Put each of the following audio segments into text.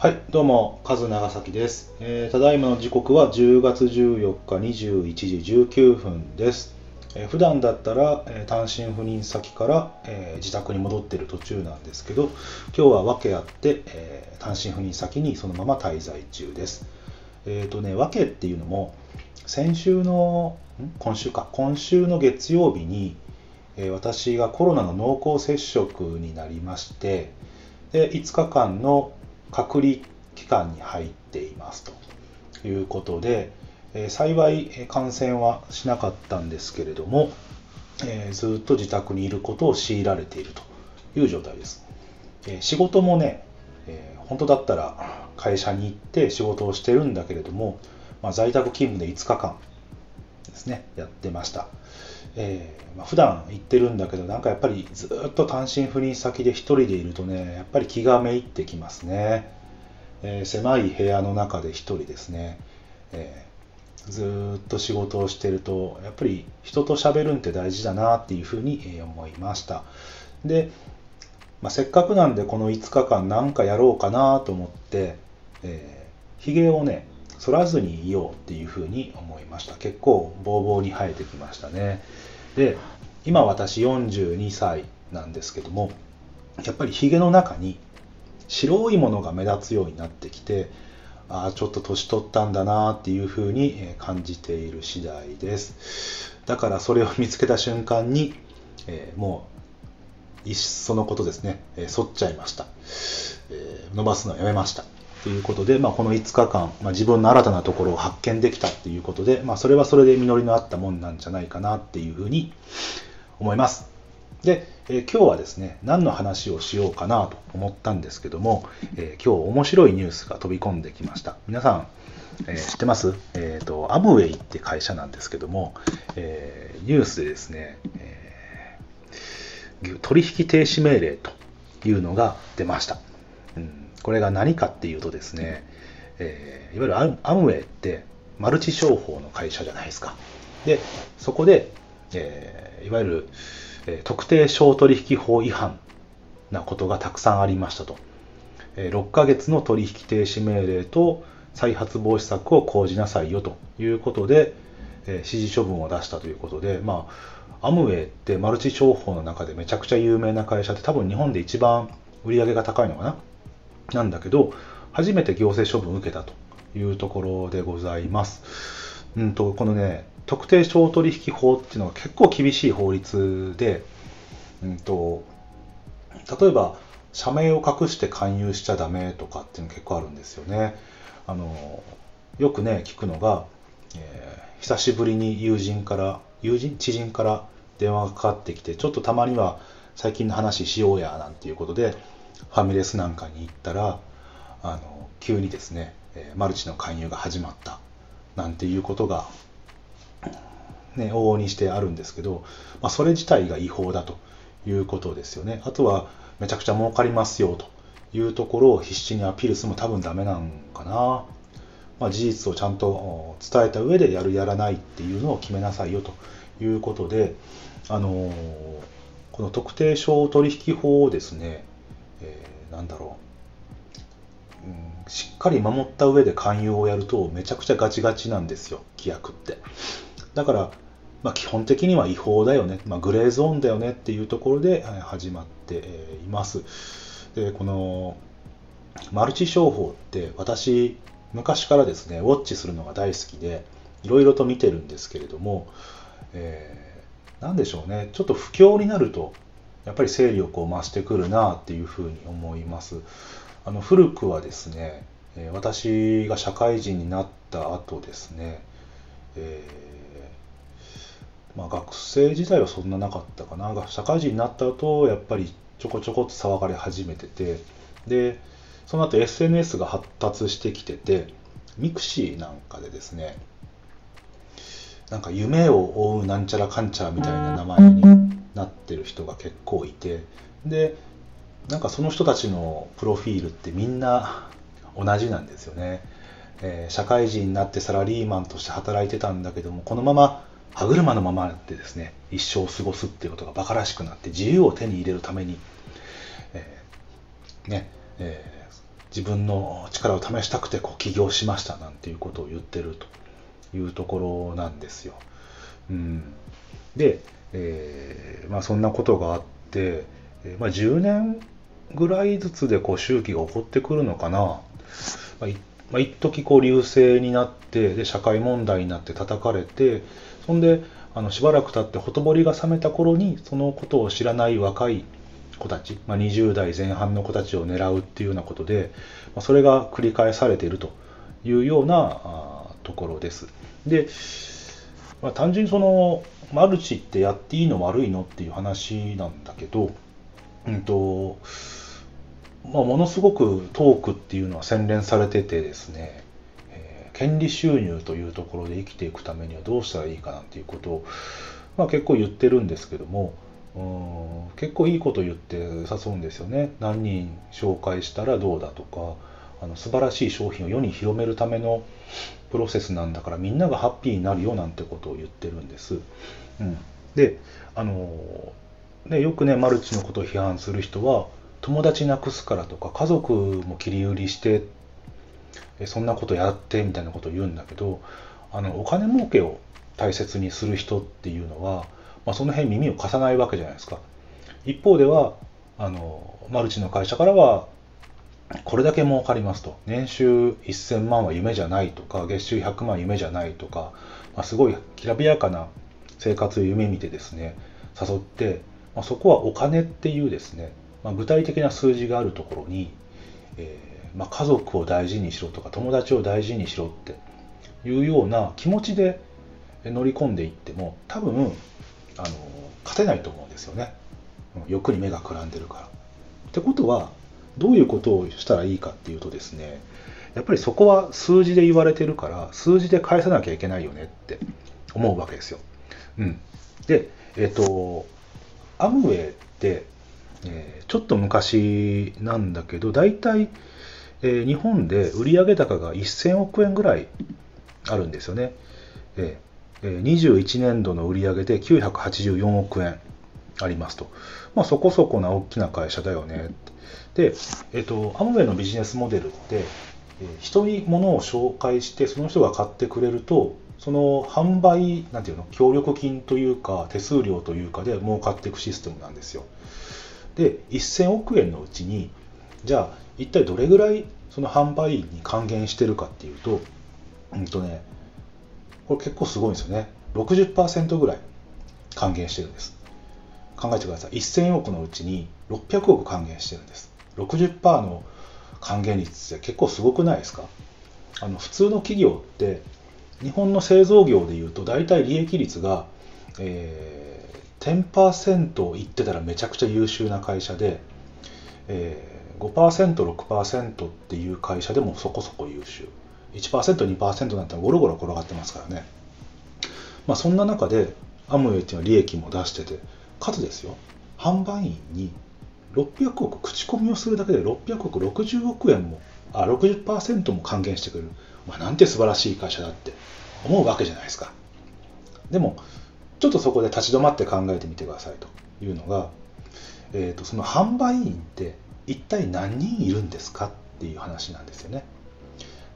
はい、どうも、カズ長崎です、えーただいまの時刻は10月14日21時19分です。えー普段だったら、えー単身赴任先から、えー自宅に戻っている途中なんですけど、今日は訳あって、え単身赴任先にそのまま滞在中です。えっ、とね、訳っていうのも、先週の、今週か、今週の月曜日に、え私がコロナの濃厚接触になりまして、で5日間の隔離期間に入っていますということで、え幸い感染はしなかったんですけれども、えずっと自宅にいることを強いられているという状態です。え仕事もね、え本当だったら会社に行って仕事をしてるんだけれども、まあ、在宅勤務で5日間ですねやってました。えーまあ、普段行ってるんだけどなんかやっぱりずっと単身赴任先で一人でいるとねやっぱり気がめいってきますね、えー狭い部屋の中で一人ですね、えーずっと仕事をしてるとやっぱり人と喋るんって大事だなっていうふうに思いました。で、まあ、せっかくなんでこの5日間何かやろうかなと思って、えー、ひげをね剃らずにいようっていうふうに思いました。結構ボーボーに生えてきましたね。で今私42歳なんですけどもやっぱりひげの中に白いものが目立つようになってきてああちょっと年取ったんだなっていうふうに感じている次第です。だからそれを見つけた瞬間に、えーもういっそのことですね、えー剃っちゃいました、えー伸ばすのやめました。ということで、まあ、この5日間、まあ、自分の新たなところを発見できたっていうことで、まあ、それはそれで実りのあったもんなんじゃないかなっていうふうに思います。で、えー今日はですね、何の話をしようかなと思ったんですけども、えー今日面白いニュースが飛び込んできました。皆さん、えー知ってます？えっ、と、アムウェイって会社なんですけども、えニュースでですね、え取引停止命令というのが出ました。これが何かっていうとですね、えーいわゆるアムウェイってマルチ商法の会社じゃないですか。で、そこで、えーいわゆる、えー特定商取引法違反なことがたくさんありましたと。えー6ヶ月の取引停止命令と再発防止策を講じなさいよということで、えー指示処分を出したということで、まあ、アムウェイってマルチ商法の中でめちゃくちゃ有名な会社で多分日本で一番売り上げが高いのかななんだけど、初めて行政処分を受けたというところでございます。うんと、このね、特定商取引法っていうのは結構厳しい法律で、うんと、例えば、社名を隠して勧誘しちゃダメとかっていうの結構あるんですよね。あの、よくね、聞くのが、えー久しぶりに友人から、友人？知人から電話がかかってきて、ちょっとたまには最近の話しようや、なんていうことで、ファミレスなんかに行ったら、あの、急にですね、えマルチの勧誘が始まった、なんていうことが、ね、往々にしてあるんですけど、まあ、それ自体が違法だということですよね。あとは、めちゃくちゃ儲かりますよというところを必死にアピールするも多分ダメなんかな。まあ、事実をちゃんと伝えた上でやるやらないっていうのを決めなさいよということで、あのこの特定商取引法をですね、えーなんだろう、うん、しっかり守った上で勧誘をやるとめちゃくちゃガチガチなんですよ、規約って。だから、まあ、基本的には違法だよね、まあ、グレーゾーンだよねっていうところで始まっています。で、このマルチ商法って私昔からですねウォッチするのが大好きでいろいろと見てるんですけれども、えーなんでしょうねちょっと不況になるとやっぱり勢力を増してくるなあっていうふうに思います。あの古くはですね私が社会人になった後ですね、えーまあ、学生時代はそんななかったかな。社会人になった後やっぱりちょこちょこっと騒がれ始めててでその後 SNS が発達してきててミクシーなんかでですねなんか夢を追うなんちゃらかんちゃらみたいな名前になってる人が結構いてでなんかその人たちのプロフィールってみんな同じなんですよね、えー社会人になってサラリーマンとして働いてたんだけどもこのまま歯車のままでですね一生過ごすっていうことが馬鹿らしくなって自由を手に入れるために、えーねえー自分の力を試したくてこう起業しましたなんていうことを言ってるというところなんですよ。うん、で、えー、まあ、そんなことがあって、まあ、10年ぐらいずつでこう周期が起こってくるのかな。まあ、まあ、一時こう流星になってで社会問題になって叩かれてそんであのしばらく経ってほとぼりが冷めた頃にそのことを知らない若い子たち、まあ、20代前半の子たちを狙うっていうようなことで、まあ、それが繰り返されているというようなあところです。で、まあ、単純にそのマルチってやっていいの悪いのっていう話なんだけど、うんとまあ、ものすごくトークっていうのは洗練されててですね、えー、権利収入というところで生きていくためにはどうしたらいいかなんていうことを、まあ、結構言ってるんですけどもうん結構いいこと言って誘うんですよね。何人紹介したらどうだとかあの素晴らしい商品を世に広めるためのプロセスなんだからみんながハッピーになるよなんてことを言ってるんです。うん、であのねよくねマルチのことを批判する人は友達なくすからとか家族も切り売りしてそんなことやってみたいなことを言うんだけどあのお金儲けを大切にする人っていうのは、まあ、その辺耳を貸さないわけじゃないですか一方ではあのマルチの会社からはこれだけ儲かりますと年収1000万は夢じゃないとか月収100万夢じゃないとか、まあ、すごいきらびやかな生活を夢見てですね誘って、まあ、そこはお金っていうですねまあ、具体的な数字があるところに、えー、まあ、家族を大事にしろとか友達を大事にしろっていうような気持ちで乗り込んでいっても多分あの勝てないと思うんですよね欲に目がくらんでるから。ってことはどういうことをしたらいいかっていうとですねやっぱりそこは数字で言われてるから数字で返さなきゃいけないよねって思うわけですよ。うん、でえっ、ー、とアムウェイってえー、ちょっと昔なんだけど大体、えー、日本で売上高が1000億円ぐらいあるんですよね、えー、21年度の売上で984億円ありますと、まあ、そこそこな大きな会社だよね。で、えーと、アムウェイのビジネスモデルって、え、人に物を紹介してその人が買ってくれるとその販売なんていうの協力金というか手数料というかで儲かっていくシステムなんですよ。で1000億円のうちにじゃあ一体どれぐらいその販売員に還元してるかっていうとうんとねこれ結構すごいんですよね。60%ぐらい還元してるんです。考えてください1000億のうちに600億還元してるんです60%の還元率って結構すごくないですか？あの普通の企業って日本の製造業でいうと大体利益率が、えー10%いってたらめちゃくちゃ優秀な会社で、えー、5%、6%っていう会社でもそこそこ優秀。1%、2%なんてゴロゴロ転がってますからね。まあそんな中でアムウェイっていうのは利益も出してて、かつですよ、販売員に600億口コミをするだけで600億、60億円も、あ、60%も還元してくれる。まあ、なんて素晴らしい会社だって思うわけじゃないですか。でも、ちょっとそこで立ち止まって考えてみてくださいというのが、えーと、その販売員って一体何人いるんですかっていう話なんですよね。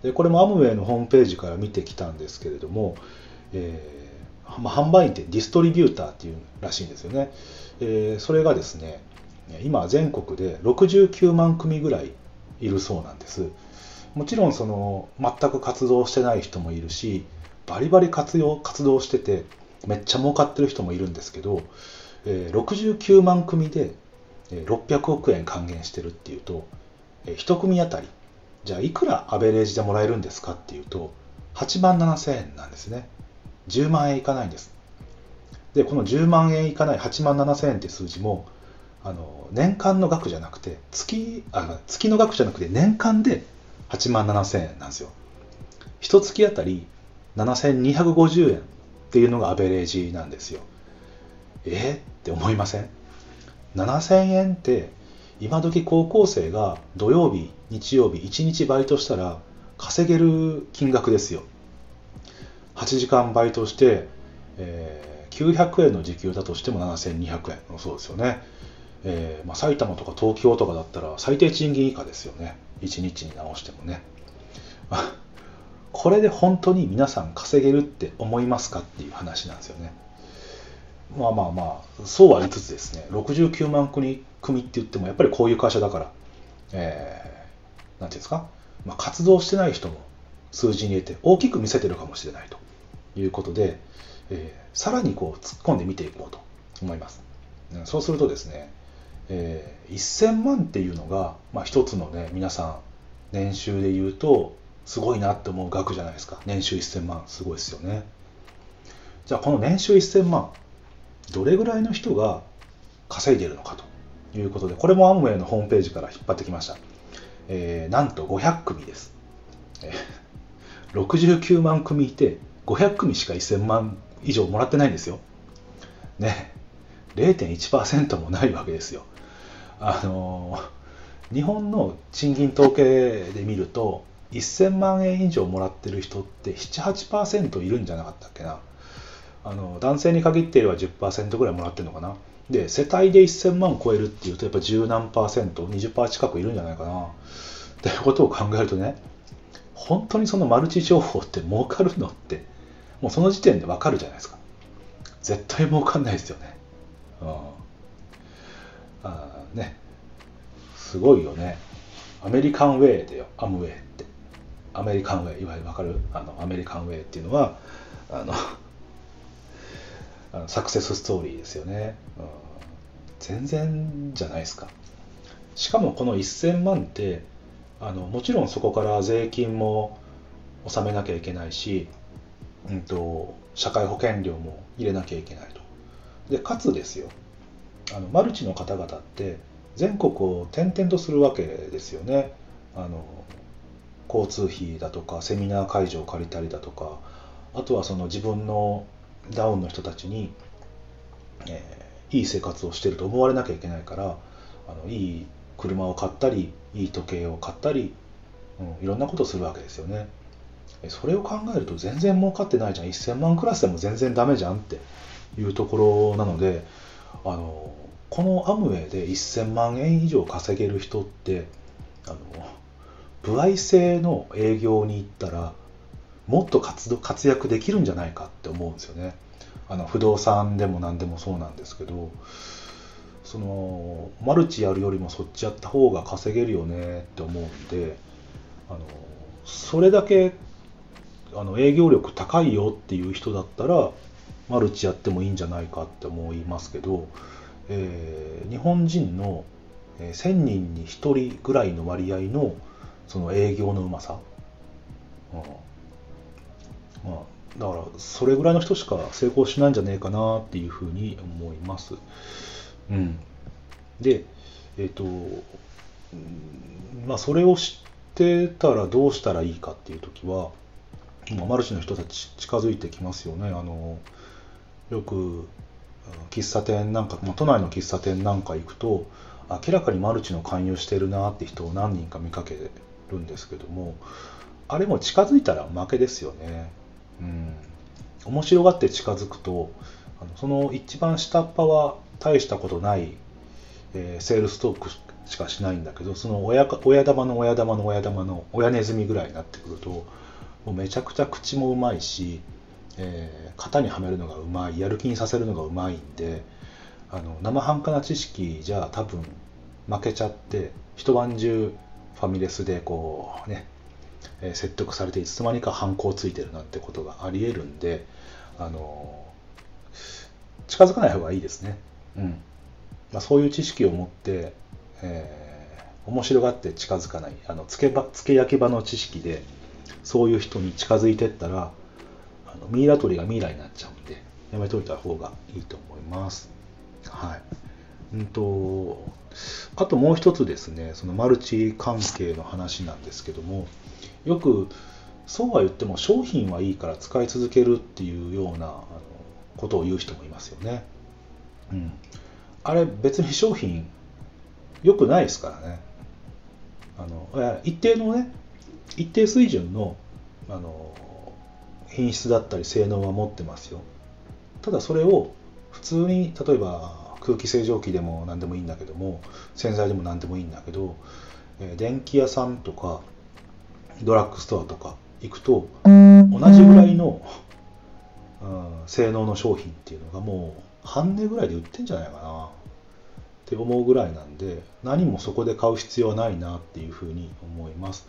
でこれもアムウェイのホームページから見てきたんですけれども、えー、まあ、販売員ってディストリビューターっていうらしいんですよね。えー、それがですね今全国で69万組ぐらいいるそうなんです。もちろんその全く活動してない人もいるしバリバリ活用活動しててめっちゃ儲かってる人もいるんですけど、えー、69万組で600億円還元してるっていうと、えー、1組あたりじゃあいくらアベレージでもらえるんですかっていうと8万7000円なんですね10万円いかないんですでこの10万円いかない8万7000円って数字もあの年間の額じゃなくて月あ月の額じゃなくて年間で8万7000円なんですよ一月あたり7250円っていうのがアベレージなんですよ。えって思いません ?7000 円って今時高校生が土曜日、日曜日1日バイトしたら稼げる金額ですよ。8時間バイトして、えー、900円の時給だとしても7200円そうですよね。えー、まあ、埼玉とか東京とかだったら最低賃金以下ですよね。1日に直してもね。これで本当に皆さん稼げるって思いますかっていう話なんですよね。まあまあまあそうは言いつつですね。69万組って言ってもやっぱりこういう会社だからえー、ていうんですか、まあ、活動してない人も数字に入れて大きく見せてるかもしれないと。いうことで、えー、さらにこう突っ込んで見ていこうと思います。そうするとですね、えー、1000万っていうのが、まあ、一つのね、皆さん、年収で言うと、すごいなって思う額じゃないですか。年収1000万、すごいですよね。じゃあ、この年収1000万、どれぐらいの人が稼いでいるのかということで、これもアムウェイのホームページから引っ張ってきました。えー、なんと500組です。69万組いて、500組しか1000万以上もらってないんですよ。ね。0.1%もないわけですよ。あの日本の賃金統計で見ると1000万円以上もらってる人って78%いるんじゃなかったっけなあの男性に限っていれば10%ぐらいもらってるのかなで世帯で1000万超えるっていうとやっぱ10何パーセント20%近くいるんじゃないかなっていうことを考えるとね本当にそのマルチ情報って儲かるのってもうその時点でわかるじゃないですか。絶対儲かんないですよね。うん。あね。すごいよね。アメリカンウェイでよ。アムウェイって。アメリカンウェイ。いわゆるわかる？あのアメリカンウェイっていうのはあの サクセスストーリーですよね、うん、全然じゃないですか。しかもこの1000万ってあのもちろんそこから税金も納めなきゃいけないし、うんと、社会保険料も入れなきゃいけないと。でかつですよあのマルチの方々って全国を転々とするわけですよね。あの交通費だとかセミナー会場を借りたりだとかあとはその自分のダウンの人たちに、えー、いい生活をしてると思われなきゃいけないからあのいい車を買ったりいい時計を買ったり、うん、いろんなことをするわけですよね。それを考えると全然儲かってないじゃん。1000万クラスでも全然ダメじゃんっていうところなのであのこのアムウェイで1000万円以上稼げる人ってあの歩合制の営業に行ったらもっと活動活躍できるんじゃないかって思うんですよね。あの不動産でも何でもそうなんですけどそのマルチやるよりもそっちやった方が稼げるよねって思うんであのそれだけあの営業力高いよっていう人だったらマルチやってもいいんじゃないかって思いますけどえー、日本人の1000人に1人ぐらいの割合のその営業のうまさ、うん。まあ、だからそれぐらいの人しか成功しないんじゃねえかなっていうふうに思います。うん、で、えっ、ー、と、まあ、それを知ってたらどうしたらいいかっていう時は、マルチの人たち近づいてきますよね。あのよく喫茶店なんか、まあ、都内の喫茶店なんか行くと明らかにマルチの勧誘してるなって人を何人か見かけるんですけどもあれも近づいたら負けですよね。うん、面白がって近づくとあのその一番下っ端は大したことない、えー、セールストークしかしないんだけどその親親玉の親玉の親玉の親ネズミぐらいになってくるともうめちゃくちゃ口もうまいしえー、型にはめるのがうまいやる気にさせるのがうまいんであの生半可な知識じゃ多分負けちゃって一晩中ファミレスでこうね、えー、説得されていつの間にか反抗ついてるなんてことがありえるんであの近づかない方がいいですね。うんまあ、そういう知識を持って、えー、面白がって近づかないあのつけばつけ焼き場の知識でそういう人に近づいてったらあのミイラ取りがミイラになっちゃうんでやめといた方がいいと思います。はい。うんと、あともう一つですね、そのマルチ関係の話なんですけども、よくそうは言っても商品はいいから使い続けるっていうようなことを言う人もいますよね。うん。あれ別に商品良くないですからね。あの一定のね、一定水準のあの品質だったり性能は持ってますよ。ただそれを普通に例えば空気清浄機でも何でもいいんだけども洗剤でも何でもいいんだけど、電気屋さんとかドラッグストアとか行くと同じぐらいの、うん、性能の商品っていうのがもう半値ぐらいで売ってんじゃないかな。って思うぐらいなんで何もそこで買う必要はないなっていうふうに思います。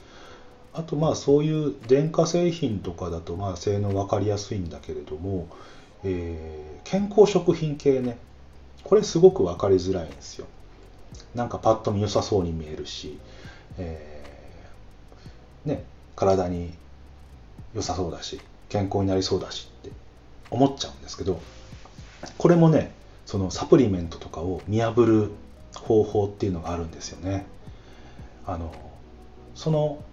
あとまあそういう電化製品とかだとまあ性能分かりやすいんだけれども、えー、健康食品系ね。これすごく分かりづらいんですよ。なんかパッと見良さそうに見えるし、えー、ね体に良さそうだし健康になりそうだしって思っちゃうんですけどこれもねそのサプリメントとかを見破る方法っていうのがあるんですよね。あのその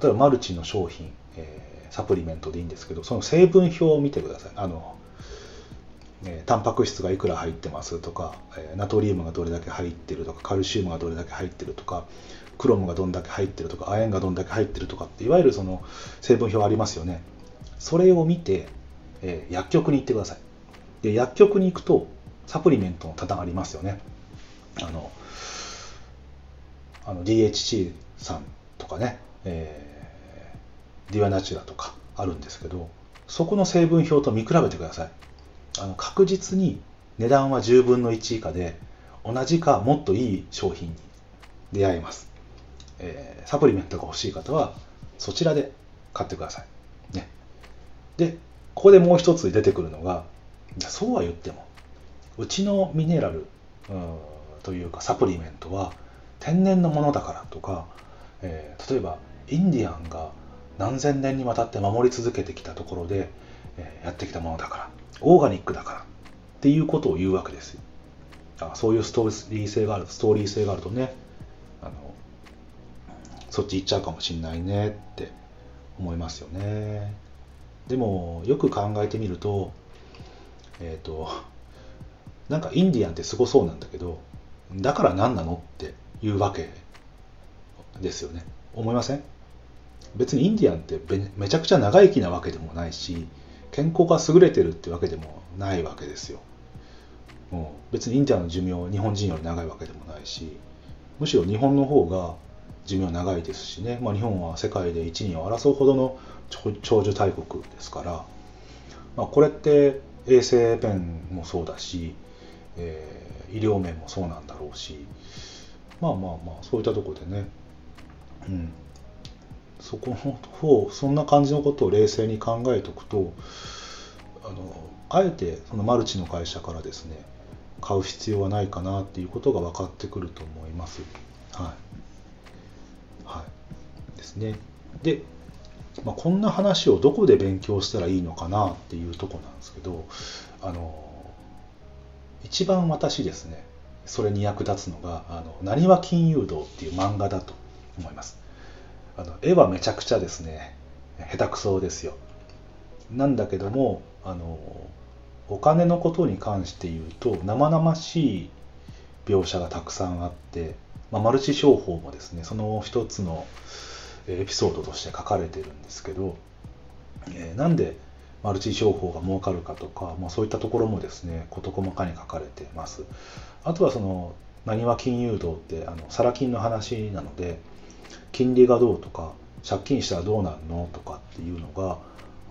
例えばマルチの商品、えー、サプリメントでいいんですけどその成分表を見てください。あの、えー、タンパク質がいくら入ってますとか、えー、ナトリウムがどれだけ入ってるとかカルシウムがどれだけ入ってるとかクロムがどんだけ入ってるとか亜鉛がどんだけ入ってるとかっていわゆるその成分表ありますよね。それを見て、えー、薬局に行ってください。で薬局に行くとサプリメントの棚ありますよね。あのあの DHC さんとかね、えー、ディアナチュラとかあるんですけどそこの成分表と見比べてください。あの確実に値段は10分の1以下で同じかもっといい商品に出会えます。えー、サプリメントが欲しい方はそちらで買ってください。ね、でここでもう一つ出てくるのがそうは言ってもうちのミネラルというかサプリメントは天然のものだからとか、えー、例えばインディアンが何千年にわたって守り続けてきたところで、え、やってきたものだからオーガニックだからっていうことを言うわけですよ。あそういうストーリー性があるストーリー性があるとねあのそっち行っちゃうかもしんないねって思いますよね。でもよく考えてみるとえっ、ー、となんかインディアンってすごそうなんだけどだから何なのっていうわけですよね。思いません？別にインディアンってめちゃくちゃ長生きなわけでもないし健康が優れてるってわけでもないわけですよ。もう別にインディアンの寿命日本人より長いわけでもないしむしろ日本の方が寿命長いですしね、まあ、日本は世界で一人を争うほどの長寿大国ですから、まあ、これって衛生面もそうだし、えー、医療面もそうなんだろうしまあまあまあそういったところでね、うん、そこの方そんな感じのことを冷静に考えておくとあのあえてそのマルチの会社からですね買う必要はないかなっていうことが分かってくると思います。はいですね。で、まあ、こんな話をどこで勉強したらいいのかなっていうとこなんですけどあの一番私ですねそれに役立つのが「あのなにわ金融道」っていう漫画だと思いますあの絵はめちゃくちゃですね下手くそですよ。なんだけどもあのお金のことに関して言うと生々しい描写がたくさんあって、まあ、マルチ商法もですねその一つのエピソードとして書かれてるんですけど、えー、なんでマルチ商法が儲かるかとか、まあ、そういったところもですね事細かに書かれてます。あとはそのなにわ金融道ってあのサラ金の話なので金利がどうとか借金したらどうなるのとかっていうのが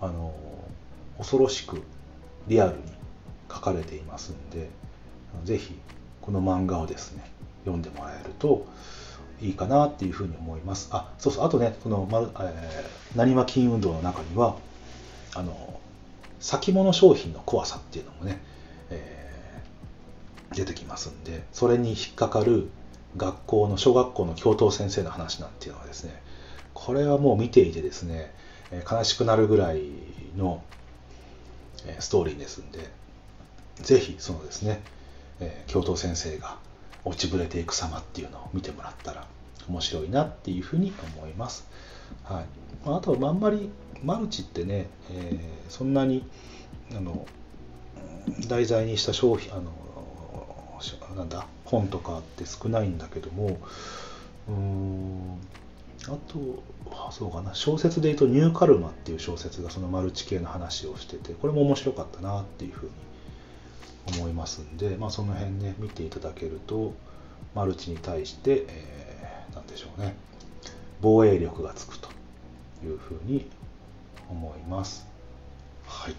あの恐ろしくリアルに書かれていますんでぜひこの漫画をですね読んでもらえるといいかなっていうふうに思います。あ、そうそう、あとね、この、まえー、なにわ金運動の中には、あの、先物商品の怖さっていうのもね、えー、出てきますんで、それに引っかかる学校の、小学校の教頭先生の話なんていうのはですね、これはもう見ていてですね、悲しくなるぐらいのストーリーですんで、ぜひそのですね、教頭先生が落ちぶれていく様っていうのを見てもらったら面白いなっていうふうに思います。はい、あとはあんまりマルチってね、えー、そんなにあの題材にした商品あのなんだ本とかって少ないんだけどもうんあとそうかな小説で言うと「ニューカルマ」っていう小説がそのマルチ系の話をしててこれも面白かったなっていうふうに思いますんで、まあ、その辺ね見ていただけるとマルチに対して、えー、何でしょうね防衛力がつくというふうに思います。はい。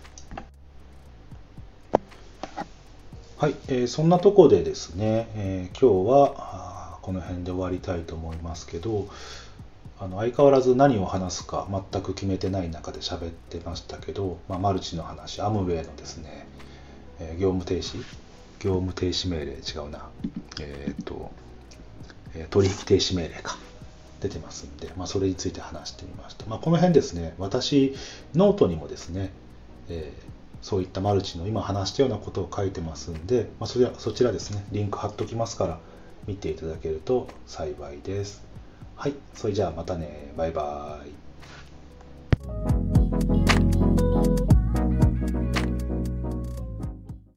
はい、えー、そんなとこでですね、えー、今日はこの辺で終わりたいと思いますけど、あの相変わらず何を話すか全く決めてない中で喋ってましたけど、まあ、マルチの話、アムウェイのですね、えー、業務停止、業務停止命令違うな、えっ、と、え取引停止命令か。出てますんで、まあ、それについて話してみました。まあ、この辺ですね、私、ノートにもですね、えー、そういったマルチの今話したようなことを書いてますんで、まあ、それはそちらですね、リンク貼っときますから、見ていただけると幸いです。はい、それじゃあまたね、バイバーイ。